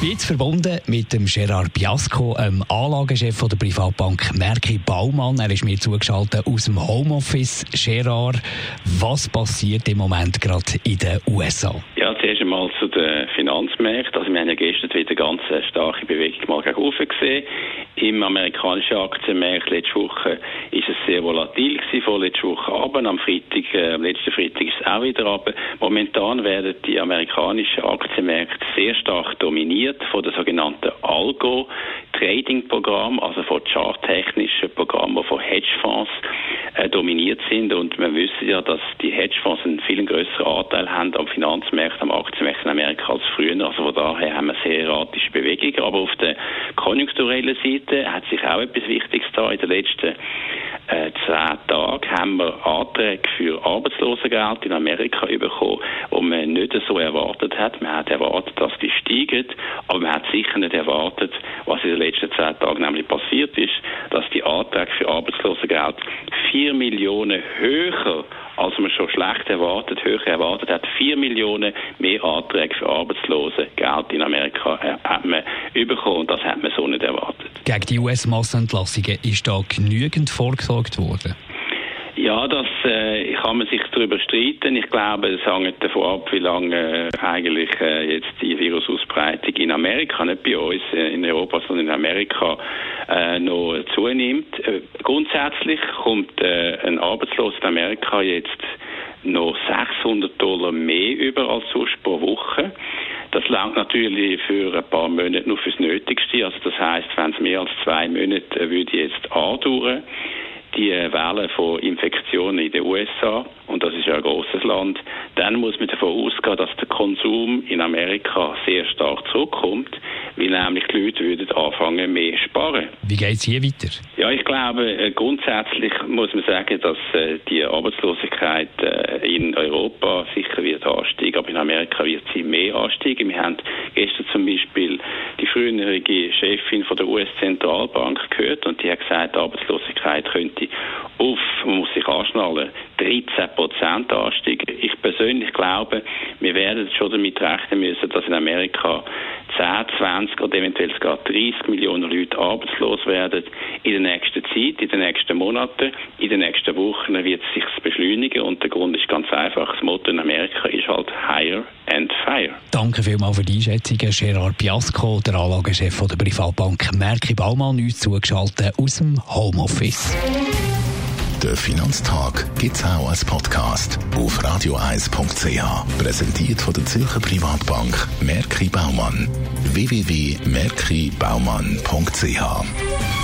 bin jetzt verbunden mit dem Gerard Biasco, dem Anlagechef der Privatbank Merki Baumann. Er ist mir zugeschaltet aus dem Homeoffice. Gerard, was passiert im Moment gerade in den USA? Ja, zuerst einmal zu den Finanzmärkten. Also wir haben ja gestern wieder ganz starke Bewegung mal gegen gesehen. Im amerikanischen Aktienmarkt letzte Woche ist es sehr volatil gewesen, vorletzte Woche Abend. Am Freitag, äh, letzten Freitag ist es auch wieder ab. Momentan werden die amerikanischen Aktienmärkte sehr stark dominiert von der sogenannten Algo Trading Programm, also von charttechnischen Programmen, die von Hedgefonds äh, dominiert sind. Und wir wissen ja, dass die Hedgefonds einen viel größeren Anteil haben am Finanzmarkt, am Aktienmarkt in Amerika als früher. Also von daher haben wir sehr erratische Bewegungen. Aber auf der konjunkturellen Seite hat sich auch etwas Wichtiges da in den letzten äh, zehn Tagen haben wir Anträge für Arbeitslosengeld in Amerika bekommen, die man nicht so erwartet hat. Man hat erwartet, dass die steigen, aber man hat sicher nicht erwartet, was in den letzten zehn Tagen nämlich passiert ist, dass die Anträge für Arbeitslosengeld vier Millionen höher als man schon schlecht erwartet, höher erwartet hat. Vier Millionen mehr Anträge für Arbeitslose hat man bekommen und das hat man so nicht erwartet. Gegen die US-Massenentlassungen ist da genügend vorgesorgt worden? Ja, das äh, kann man sich darüber streiten. Ich glaube, es hängt davon ab, wie lange äh, eigentlich äh, jetzt die Virusausbreitung in Amerika, nicht bei uns äh, in Europa, sondern in Amerika, äh, noch zunimmt. Äh, grundsätzlich kommt ein Arbeitsloser in Amerika jetzt noch 600 Dollar mehr über als sonst pro Woche. Das langt natürlich für ein paar Monate nur fürs Nötigste. Also das heißt, wenn es mehr als zwei Monate äh, würde jetzt andauern, die Welle von Infektionen in den USA, und das ist ja ein großes Land, dann muss man davon ausgehen, dass der Konsum in Amerika sehr stark zurückkommt, weil nämlich die Leute würden anfangen mehr sparen. Wie geht es hier weiter? Ja, ich glaube, äh, grundsätzlich muss man sagen, dass äh, die Arbeitslosigkeit äh, in Europa sicher wird ansteigen, aber in Amerika wird sie mehr ansteigen. Wir haben gestern zum Beispiel die frühere Chefin von der US-Zentralbank gehört und die hat gesagt, die Arbeitslosigkeit könnte auf, man muss sich anschnallen, 13 Prozent ansteigen. Ich persönlich glaube, wir werden schon damit rechnen müssen, dass in Amerika 10, 20 oder eventuell sogar 30 Millionen Leute arbeitslos werden in der nächsten Zeit, in den nächsten Monaten, in den nächsten Wochen wird es sich beschleunigen und der Grund ist ganz einfach, das Motto in Amerika ist halt Higher and. Danke vielmals für die Einschätzung, Gerard Piasco, der Anlagechef der Privatbank Merki Baumann, uns zugeschaltet aus dem Homeoffice. Der Finanztag gibt es auch als Podcast auf radioeis.ch. Präsentiert von der Zürcher Privatbank Merki Baumann. www.merkibaumann.ch